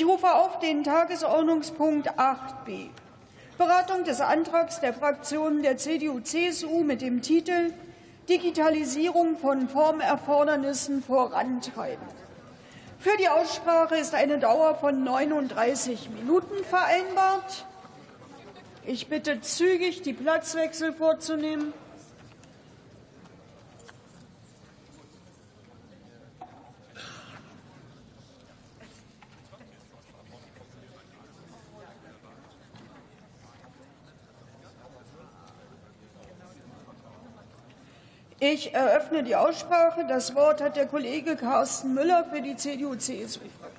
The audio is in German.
Ich rufe auf den Tagesordnungspunkt 8b. Beratung des Antrags der Fraktionen der CDU-CSU mit dem Titel Digitalisierung von Formerfordernissen vorantreiben. Für die Aussprache ist eine Dauer von 39 Minuten vereinbart. Ich bitte zügig, die Platzwechsel vorzunehmen. Ich eröffne die Aussprache. Das Wort hat der Kollege Carsten Müller für die CDU-CSU-Fraktion.